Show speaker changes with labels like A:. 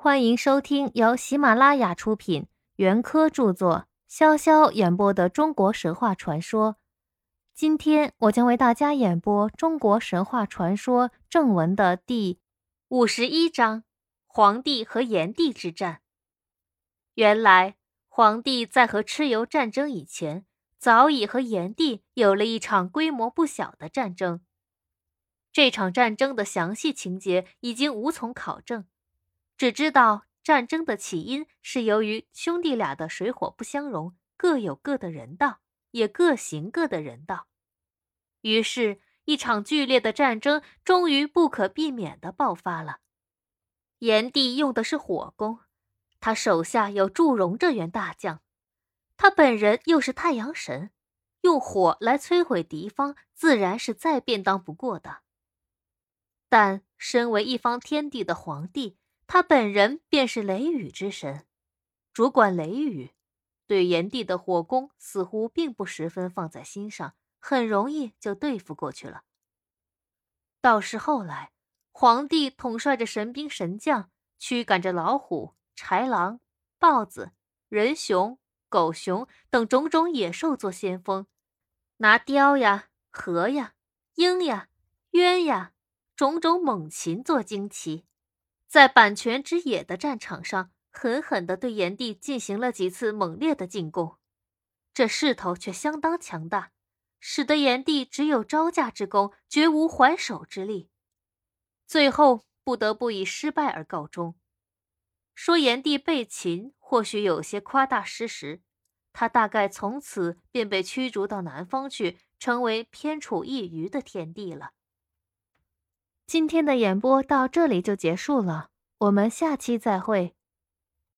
A: 欢迎收听由喜马拉雅出品、袁科著作、潇潇演播的中国神话传说。今天我将为大家演播中国神话传说正文的第五十一章：黄帝和炎帝之战。原来，黄帝在和蚩尤战争以前，早已和炎帝有了一场规模不小的战争。这场战争的详细情节已经无从考证。只知道战争的起因是由于兄弟俩的水火不相容，各有各的人道，也各行各的人道。于是，一场剧烈的战争终于不可避免的爆发了。炎帝用的是火攻，他手下有祝融这员大将，他本人又是太阳神，用火来摧毁敌方，自然是再便当不过的。但身为一方天地的皇帝。他本人便是雷雨之神，主管雷雨，对炎帝的火攻似乎并不十分放在心上，很容易就对付过去了。倒是后来，皇帝统帅着神兵神将，驱赶着老虎、豺狼、豹子、人熊、狗熊等种种野兽做先锋，拿雕呀、河呀、鹰呀、鸢呀种种猛禽做旌旗。在阪泉之野的战场上，狠狠地对炎帝进行了几次猛烈的进攻，这势头却相当强大，使得炎帝只有招架之功，绝无还手之力，最后不得不以失败而告终。说炎帝被擒，或许有些夸大事实，他大概从此便被驱逐到南方去，成为偏处一隅的天地了。今天的演播到这里就结束了，我们下期再会。